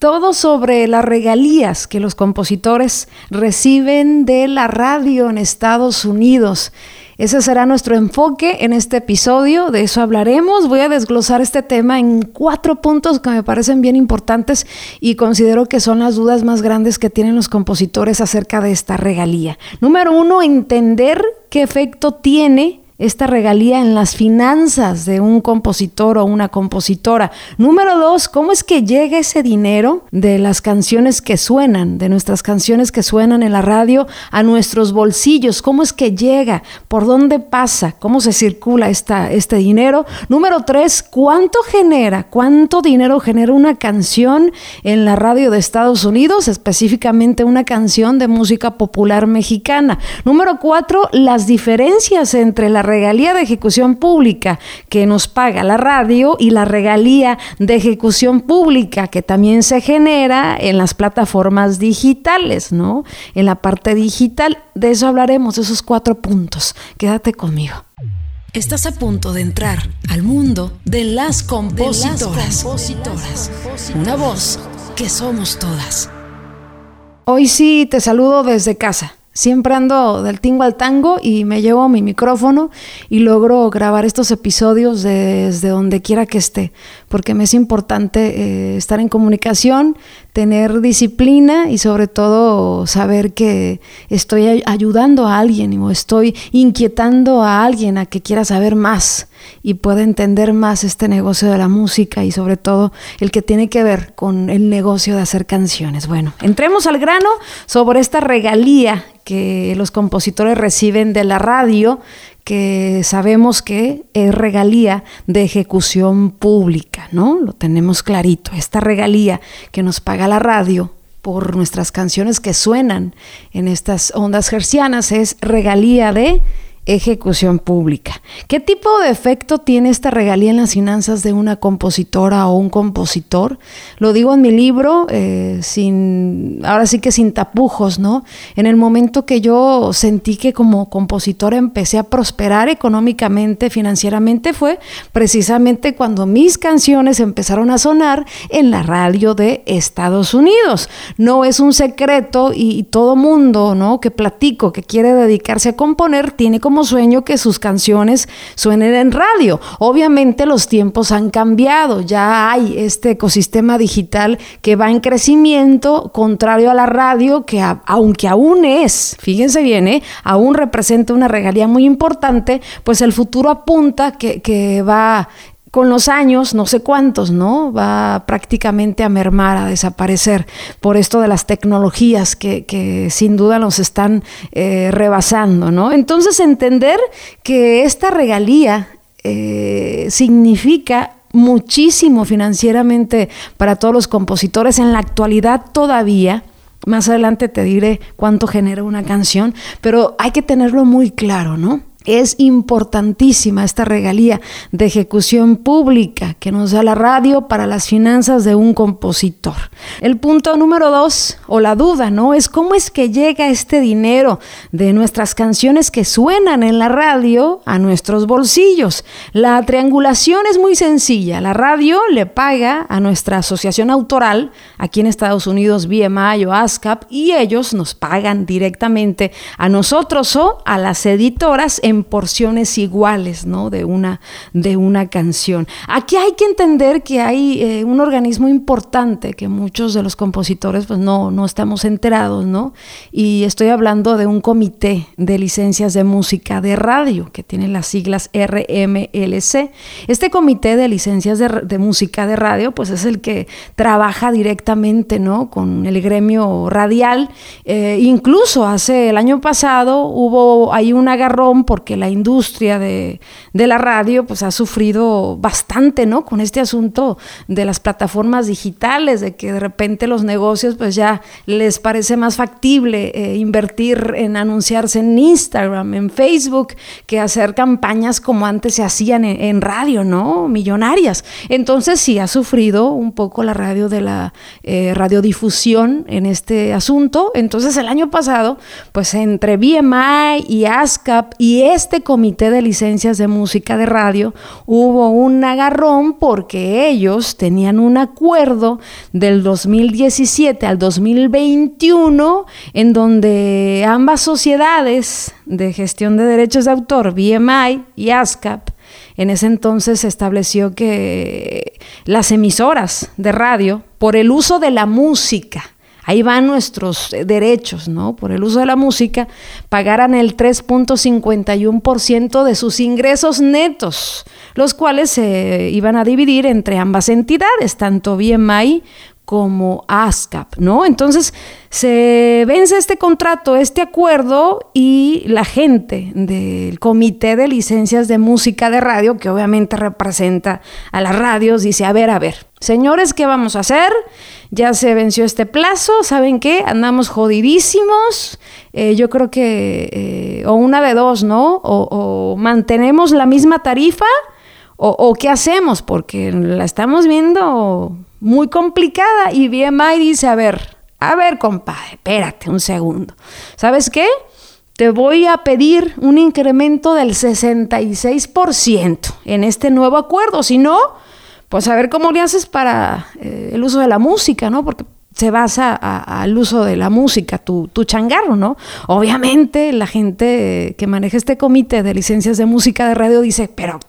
Todo sobre las regalías que los compositores reciben de la radio en Estados Unidos. Ese será nuestro enfoque en este episodio, de eso hablaremos. Voy a desglosar este tema en cuatro puntos que me parecen bien importantes y considero que son las dudas más grandes que tienen los compositores acerca de esta regalía. Número uno, entender qué efecto tiene esta regalía en las finanzas de un compositor o una compositora. Número dos, ¿cómo es que llega ese dinero de las canciones que suenan, de nuestras canciones que suenan en la radio a nuestros bolsillos? ¿Cómo es que llega? ¿Por dónde pasa? ¿Cómo se circula esta, este dinero? Número tres, ¿cuánto genera? ¿Cuánto dinero genera una canción en la radio de Estados Unidos? Específicamente una canción de música popular mexicana. Número cuatro, las diferencias entre la regalía de ejecución pública que nos paga la radio y la regalía de ejecución pública que también se genera en las plataformas digitales, ¿no? En la parte digital, de eso hablaremos, de esos cuatro puntos. Quédate conmigo. Estás a punto de entrar al mundo de las compositoras. Una voz que somos todas. Hoy sí te saludo desde casa. Siempre ando del tingo al tango y me llevo mi micrófono y logro grabar estos episodios desde donde quiera que esté, porque me es importante eh, estar en comunicación, tener disciplina y sobre todo saber que estoy ayudando a alguien o estoy inquietando a alguien a que quiera saber más y pueda entender más este negocio de la música y sobre todo el que tiene que ver con el negocio de hacer canciones. Bueno, entremos al grano sobre esta regalía que los compositores reciben de la radio, que sabemos que es regalía de ejecución pública, ¿no? Lo tenemos clarito. Esta regalía que nos paga la radio por nuestras canciones que suenan en estas ondas hercianas es regalía de ejecución pública. ¿Qué tipo de efecto tiene esta regalía en las finanzas de una compositora o un compositor? Lo digo en mi libro, eh, sin, ahora sí que sin tapujos, ¿no? En el momento que yo sentí que como compositora empecé a prosperar económicamente, financieramente, fue precisamente cuando mis canciones empezaron a sonar en la radio de Estados Unidos. No es un secreto y, y todo mundo, ¿no? Que platico, que quiere dedicarse a componer, tiene como sueño que sus canciones suenen en radio. Obviamente los tiempos han cambiado, ya hay este ecosistema digital que va en crecimiento, contrario a la radio, que aunque aún es, fíjense bien, ¿eh? aún representa una regalía muy importante, pues el futuro apunta que, que va con los años, no sé cuántos, ¿no? Va prácticamente a mermar, a desaparecer por esto de las tecnologías que, sin duda nos están eh, rebasando, ¿no? Entonces entender que esta regalía eh, significa muchísimo financieramente para todos los compositores en la actualidad todavía. Más adelante te diré cuánto genera una canción, pero hay que tenerlo muy claro, ¿no? Es importantísima esta regalía de ejecución pública que nos da la radio para las finanzas de un compositor. El punto número dos, o la duda, ¿no? Es cómo es que llega este dinero de nuestras canciones que suenan en la radio a nuestros bolsillos. La triangulación es muy sencilla. La radio le paga a nuestra asociación autoral, aquí en Estados Unidos, BMI o ASCAP, y ellos nos pagan directamente a nosotros o a las editoras en porciones iguales, ¿no? De una, de una canción. Aquí hay que entender que hay eh, un organismo importante que muchos de los compositores pues no, no estamos enterados, ¿no? Y estoy hablando de un comité de licencias de música de radio que tiene las siglas RMLC. Este comité de licencias de, música de radio pues es el que trabaja directamente, ¿no? Con el gremio radial. Eh, incluso hace el año pasado hubo ahí un agarrón porque que la industria de, la radio pues ha sufrido bastante, ¿no? Con este asunto de las plataformas digitales, de que de repente los negocios pues ya les parece más factible eh, invertir en anunciarse en Instagram, en Facebook, que hacer campañas como antes se hacían en, radio, ¿no? Millonarias. Entonces sí ha sufrido un poco la radio de la eh, radiodifusión en este asunto. Entonces el año pasado, pues entre BMI y ASCAP y este comité de licencias de música de radio hubo un agarrón porque ellos tenían un acuerdo del 2017 al 2021 en donde ambas sociedades de gestión de derechos de autor, BMI y ASCAP, en ese entonces se estableció que las emisoras de radio, por el uso de la música, ahí van nuestros derechos, ¿no? Por el uso de la música, pagaran el 3.51% de sus ingresos netos, los cuales se iban a dividir entre ambas entidades, tanto BMI como ASCAP, ¿no? Entonces se vence este contrato, este acuerdo y la gente del Comité de Licencias de Música de Radio, que obviamente representa a las radios, dice, a ver, a ver, señores, ¿qué vamos a hacer? Ya se venció este plazo, ¿saben qué? Andamos jodidísimos, eh, yo creo que, eh, o una de dos, ¿no? O, mantenemos la misma tarifa o, o qué hacemos, porque la estamos viendo muy complicada. Y BMI dice, a ver, a ver, compadre, espérate un segundo. ¿Sabes qué? Te voy a pedir un incremento del 66% en este nuevo acuerdo. Si no, pues a ver cómo le haces para eh, el uso de la música, ¿no? Porque se basa al uso de la música, tu, tu changarro, ¿no? Obviamente la gente que maneja este comité de licencias de música de radio dice, pero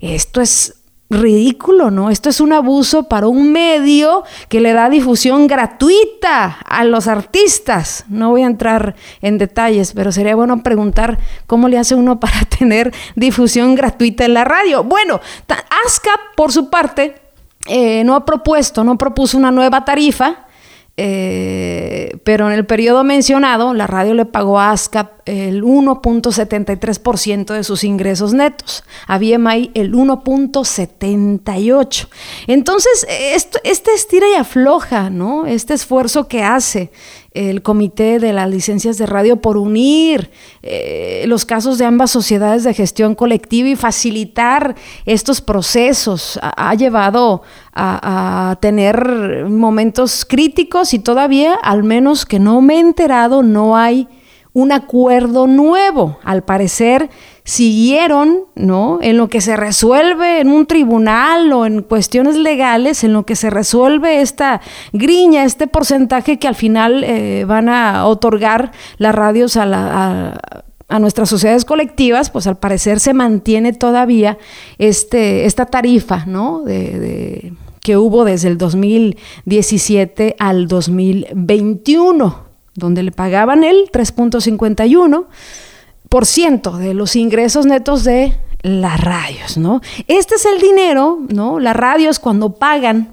esto es ridículo, ¿no? Esto es un abuso para un medio que le da difusión gratuita a los artistas. No voy a entrar en detalles, pero sería bueno preguntar cómo le hace uno para tener difusión gratuita en la radio. Bueno, ASCAP, por su parte, eh, no ha propuesto, no propuso una nueva tarifa eh, pero en el periodo mencionado, la radio le pagó a ASCAP el 1.73% de sus ingresos netos, a BMI el 1.78%. Entonces, esto, este estira y afloja, ¿no? Este esfuerzo que hace el comité de las licencias de radio por unir eh, los casos de ambas sociedades de gestión colectiva y facilitar estos procesos ha, llevado a, tener momentos críticos y todavía, al menos que no me he enterado, no hay un acuerdo nuevo. Al parecer, siguieron, ¿no? En lo que se resuelve en un tribunal o en cuestiones legales, en lo que se resuelve esta griña, este porcentaje que al final eh, van a otorgar las radios a, nuestras sociedades colectivas, pues al parecer se mantiene todavía este, esta tarifa, ¿no? de, que hubo desde el 2017 al 2021, donde le pagaban el 3.51 ciento de los ingresos netos de las radios, ¿no? Este es el dinero, ¿no? Las radios cuando pagan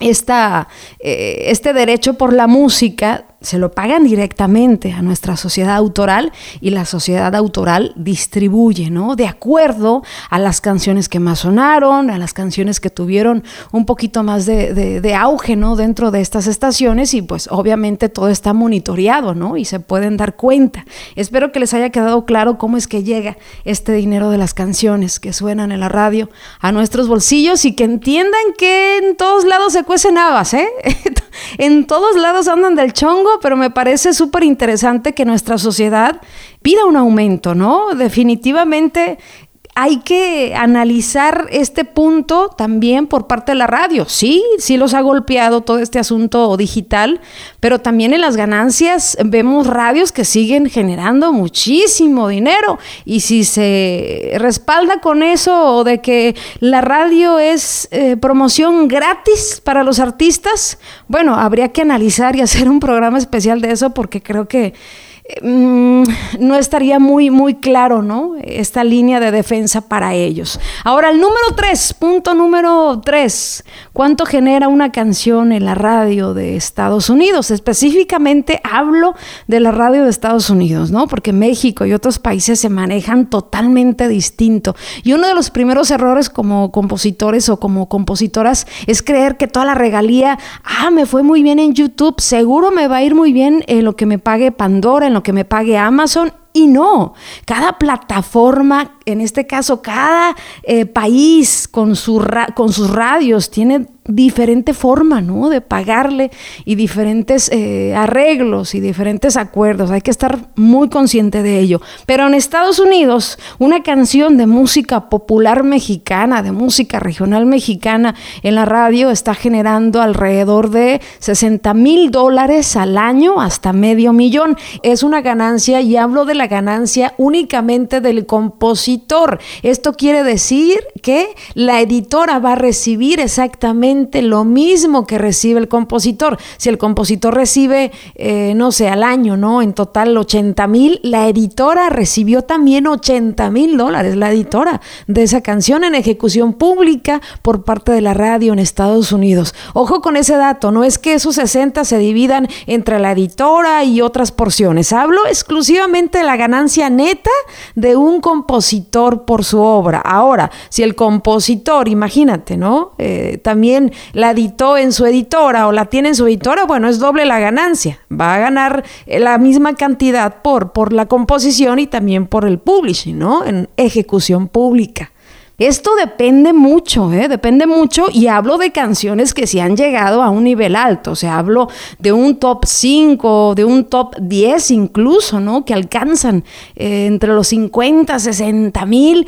esta, eh, este derecho por la música se lo pagan directamente a nuestra sociedad autoral y la sociedad autoral distribuye, ¿no? De acuerdo a las canciones que más sonaron, a las canciones que tuvieron un poquito más de, auge, ¿no? Dentro de estas estaciones y pues obviamente todo está monitoreado, ¿no? Y se pueden dar cuenta. Espero que les haya quedado claro cómo es que llega este dinero de las canciones que suenan en la radio a nuestros bolsillos y que entiendan que en todos lados se cuecen habas, ¿eh? en todos lados andan del chongo pero me parece súper interesante que nuestra sociedad pida un aumento, ¿no? Definitivamente hay que analizar este punto también por parte de la radio. Sí, sí los ha golpeado todo este asunto digital, pero también en las ganancias vemos radios que siguen generando muchísimo dinero. Y si se respalda con eso de que la radio es eh, promoción gratis para los artistas, bueno, habría que analizar y hacer un programa especial de eso porque creo que Mm, no estaría muy, muy claro, ¿no? Esta línea de defensa para ellos. Ahora, el número tres, punto número tres, ¿cuánto genera una canción en la radio de Estados Unidos? Específicamente hablo de la radio de Estados Unidos, ¿no? Porque México y otros países se manejan totalmente distinto. Y uno de los primeros errores como compositores o como compositoras es creer que toda la regalía, ah, me fue muy bien en YouTube, seguro me va a ir muy bien en lo que me pague Pandora, en que me pague Amazon Y no, cada plataforma, en este caso cada eh, país con, su con sus radios tiene diferente forma, ¿no? De pagarle y diferentes eh, arreglos y diferentes acuerdos. Hay que estar muy consciente de ello. Pero en Estados Unidos, una canción de música popular mexicana, de música regional mexicana en la radio está generando alrededor de 60 mil dólares al año hasta medio millón. Es una ganancia y hablo de la ganancia únicamente del compositor. Esto quiere decir que la editora va a recibir exactamente lo mismo que recibe el compositor. Si el compositor recibe, eh, no sé, al año, ¿no? En total 80 mil, la editora recibió también 80 mil dólares, la editora de esa canción en ejecución pública por parte de la radio en Estados Unidos. Ojo con ese dato, no es que esos 60 se dividan entre la editora y otras porciones. Hablo exclusivamente de la ganancia neta de un compositor por su obra. Ahora, si el compositor, imagínate, ¿no? Eh, también la editó en su editora o la tiene en su editora, bueno, es doble la ganancia. Va a ganar eh, la misma cantidad por, por la composición y también por el publishing, ¿no? En ejecución pública. Esto depende mucho, ¿eh? depende mucho y hablo de canciones que se han llegado a un nivel alto, o sea, hablo de un top 5, de un top 10 incluso, ¿no? Que alcanzan eh, entre los 50, 60 mil.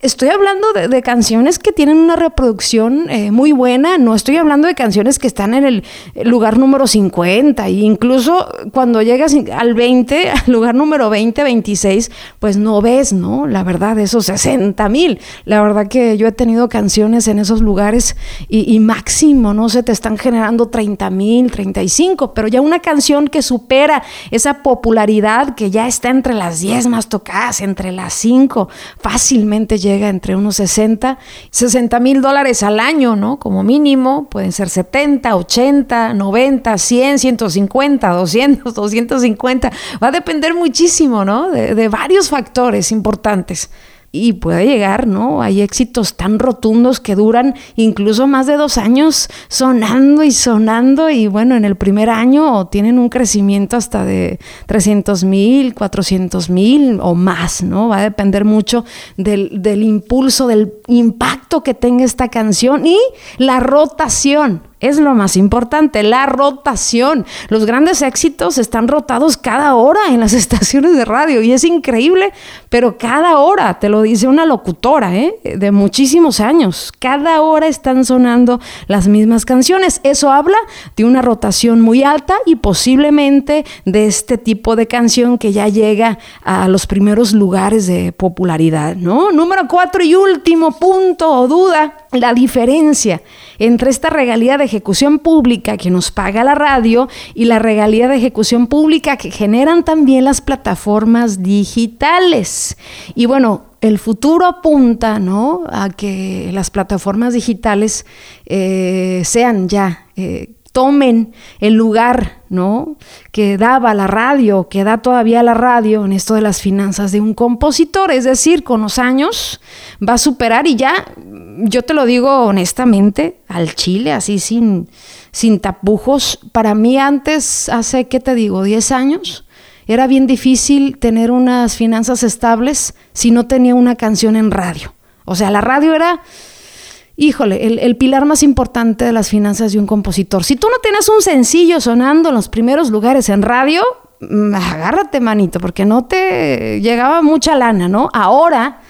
Estoy hablando de, canciones que tienen una reproducción eh, muy buena, no estoy hablando de canciones que están en el lugar número 50 e incluso cuando llegas al 20, al lugar número 20, 26, pues no ves, ¿no? La verdad, esos 60 mil. La verdad que yo he tenido canciones en esos lugares y, máximo, no sé, te están generando 30 mil, 35, pero ya una canción que supera esa popularidad que ya está entre las 10 más tocadas, entre las 5, fácilmente llega entre unos 60, 60 mil dólares al año, ¿no? Como mínimo, pueden ser 70, 80, 90, 100, 150, 200, 250, va a depender muchísimo, ¿no? de varios factores importantes y puede llegar, ¿no? Hay éxitos tan rotundos que duran incluso más de dos años sonando y sonando y bueno, en el primer año tienen un crecimiento hasta de 300 mil, 400 mil o más, ¿no? Va a depender mucho del, del impulso, del impacto que tenga esta canción y la rotación es lo más importante, la rotación. Los grandes éxitos están rotados cada hora en las estaciones de radio y es increíble, pero cada hora, te lo dice una locutora ¿eh? de muchísimos años, cada hora están sonando las mismas canciones. Eso habla de una rotación muy alta y posiblemente de este tipo de canción que ya llega a los primeros lugares de popularidad, ¿no? Número cuatro y último punto o duda, la diferencia entre esta regalía de ejecución pública que nos paga la radio y la regalía de ejecución pública que generan también las plataformas digitales. Y bueno, el futuro apunta ¿no? a que las plataformas digitales eh, sean ya eh, tomen el lugar, ¿no? Que daba la radio, que da todavía la radio en esto de las finanzas de un compositor. Es decir, con los años va a superar y ya, yo te lo digo honestamente, al Chile, así sin, sin tapujos. Para mí antes, hace, ¿qué te digo? 10 años, era bien difícil tener unas finanzas estables si no tenía una canción en radio. O sea, la radio era híjole, el, pilar más importante de las finanzas de un compositor. Si tú no tienes un sencillo sonando en los primeros lugares en radio, mm, agárrate, manito, porque no te llegaba mucha lana, ¿no? Ahora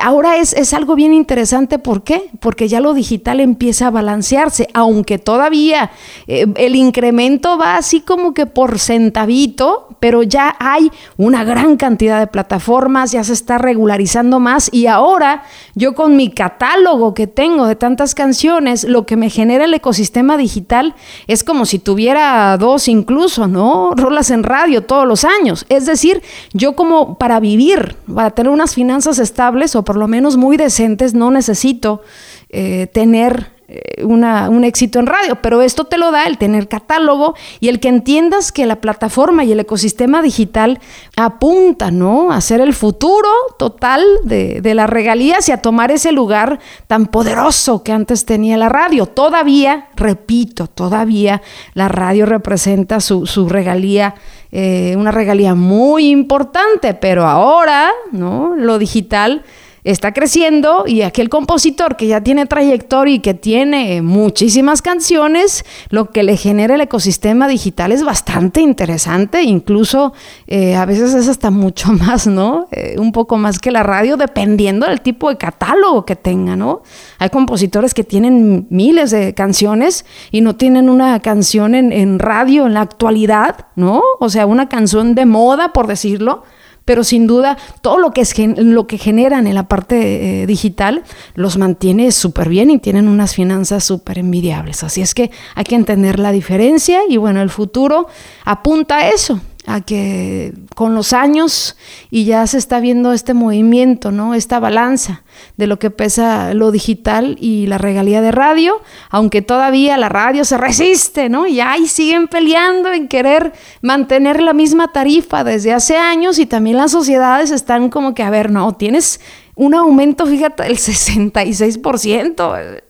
ahora es, es, algo bien interesante. ¿Por qué? Porque ya lo digital empieza a balancearse, aunque todavía eh, el incremento va así como que por centavito, pero ya hay una gran cantidad de plataformas, ya se está regularizando más y ahora yo con mi catálogo que tengo de tantas canciones, lo que me genera el ecosistema digital es como si tuviera dos incluso, ¿no? Rolas en radio todos los años. Es decir, yo como para vivir, para tener unas finanzas estables, o por lo menos muy decentes, no necesito eh, tener eh, una, un éxito en radio, pero esto te lo da el tener catálogo y el que entiendas que la plataforma y el ecosistema digital apunta, ¿no? A ser el futuro total de, de las regalías y a tomar ese lugar tan poderoso que antes tenía la radio. Todavía, repito, todavía la radio representa su, su regalía eh, una regalía muy importante, pero ahora, ¿no? Lo digital está creciendo y aquel compositor que ya tiene trayectoria y que tiene muchísimas canciones, lo que le genera el ecosistema digital es bastante interesante, incluso eh, a veces es hasta mucho más, ¿no? Eh, un poco más que la radio, dependiendo del tipo de catálogo que tenga, ¿no? Hay compositores que tienen miles de canciones y no tienen una canción en, en radio en la actualidad, ¿no? O sea, una canción de moda, por decirlo pero sin duda todo lo que, es, lo que generan en la parte eh, digital los mantiene súper bien y tienen unas finanzas súper envidiables. Así es que hay que entender la diferencia y bueno, el futuro apunta a eso a que con los años y ya se está viendo este movimiento, ¿no? Esta balanza de lo que pesa lo digital y la regalía de radio, aunque todavía la radio se resiste, ¿no? Y ahí siguen peleando en querer mantener la misma tarifa desde hace años y también las sociedades están como que, a ver, no, tienes un aumento, fíjate, del 66%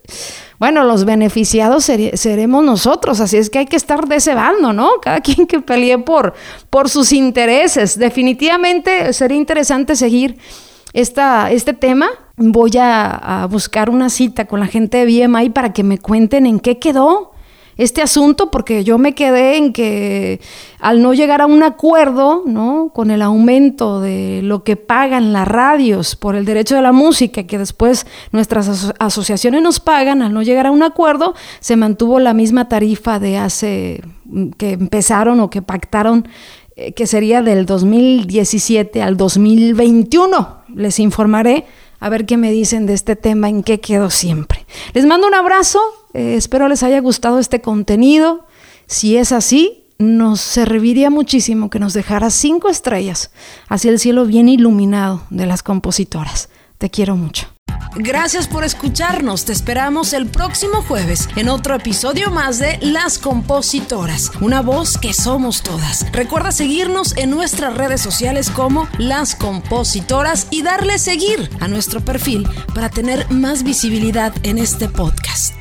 bueno, los beneficiados seremos nosotros, así es que hay que estar de ese bando, ¿no? Cada quien que pelee por, por sus intereses. Definitivamente sería interesante seguir esta, este tema. Voy a, buscar una cita con la gente de BMI para que me cuenten en qué quedó este asunto porque yo me quedé en que al no llegar a un acuerdo, ¿no? Con el aumento de lo que pagan las radios por el derecho de la música, que después nuestras asociaciones nos pagan, al no llegar a un acuerdo, se mantuvo la misma tarifa de hace mm, que empezaron o que pactaron eh, que sería del 2017 al 2021. Les informaré a ver qué me dicen de este tema, en qué quedo siempre. Les mando un abrazo, eh, espero les haya gustado este contenido. Si es así, nos serviría muchísimo que nos dejara cinco estrellas hacia el cielo bien iluminado de las compositoras. Te quiero mucho. Gracias por escucharnos. Te esperamos el próximo jueves en otro episodio más de Las Compositoras, una voz que somos todas. Recuerda seguirnos en nuestras redes sociales como Las Compositoras y darle seguir a nuestro perfil para tener más visibilidad en este podcast.